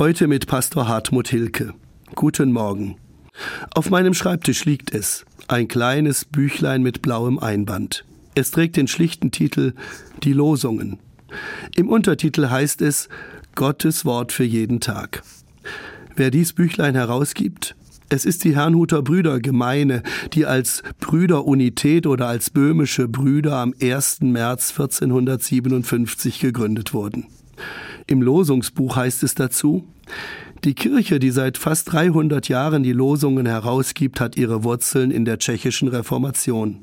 Heute mit Pastor Hartmut Hilke. Guten Morgen. Auf meinem Schreibtisch liegt es, ein kleines Büchlein mit blauem Einband. Es trägt den schlichten Titel Die Losungen. Im Untertitel heißt es Gottes Wort für jeden Tag. Wer dies Büchlein herausgibt, es ist die Herrnhuter Brüdergemeine, die als Brüderunität oder als böhmische Brüder am 1. März 1457 gegründet wurden. Im Losungsbuch heißt es dazu, die Kirche, die seit fast 300 Jahren die Losungen herausgibt, hat ihre Wurzeln in der tschechischen Reformation.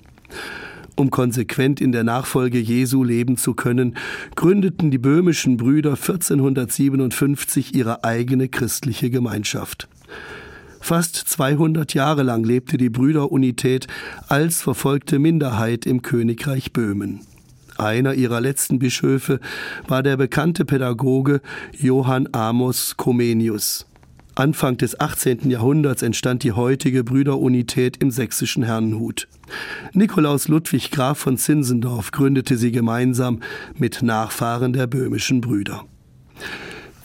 Um konsequent in der Nachfolge Jesu leben zu können, gründeten die böhmischen Brüder 1457 ihre eigene christliche Gemeinschaft. Fast 200 Jahre lang lebte die Brüderunität als verfolgte Minderheit im Königreich Böhmen. Einer ihrer letzten Bischöfe war der bekannte Pädagoge Johann Amos Comenius. Anfang des 18. Jahrhunderts entstand die heutige Brüderunität im sächsischen Herrnhut. Nikolaus Ludwig Graf von Zinzendorf gründete sie gemeinsam mit Nachfahren der böhmischen Brüder.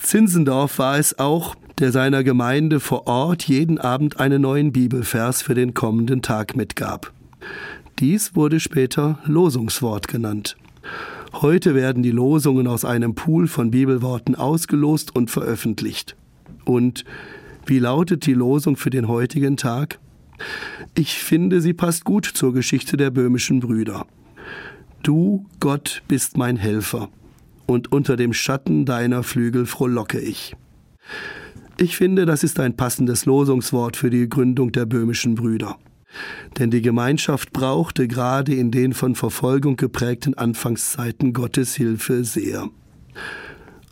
Zinzendorf war es auch, der seiner Gemeinde vor Ort jeden Abend einen neuen Bibelvers für den kommenden Tag mitgab. Dies wurde später Losungswort genannt. Heute werden die Losungen aus einem Pool von Bibelworten ausgelost und veröffentlicht. Und wie lautet die Losung für den heutigen Tag? Ich finde, sie passt gut zur Geschichte der böhmischen Brüder. Du, Gott, bist mein Helfer, und unter dem Schatten deiner Flügel frohlocke ich. Ich finde, das ist ein passendes Losungswort für die Gründung der böhmischen Brüder. Denn die Gemeinschaft brauchte gerade in den von Verfolgung geprägten Anfangszeiten Gottes Hilfe sehr.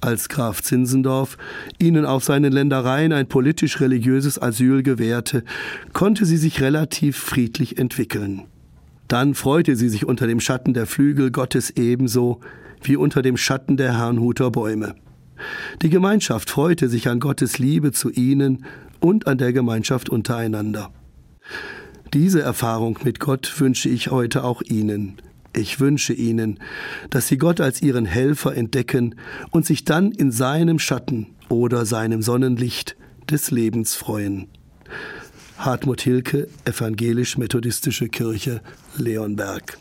Als Graf Zinzendorf ihnen auf seinen Ländereien ein politisch-religiöses Asyl gewährte, konnte sie sich relativ friedlich entwickeln. Dann freute sie sich unter dem Schatten der Flügel Gottes ebenso wie unter dem Schatten der Herrnhuter Bäume. Die Gemeinschaft freute sich an Gottes Liebe zu ihnen und an der Gemeinschaft untereinander. Diese Erfahrung mit Gott wünsche ich heute auch Ihnen. Ich wünsche Ihnen, dass Sie Gott als Ihren Helfer entdecken und sich dann in seinem Schatten oder seinem Sonnenlicht des Lebens freuen. Hartmut Hilke, Evangelisch-Methodistische Kirche, Leonberg.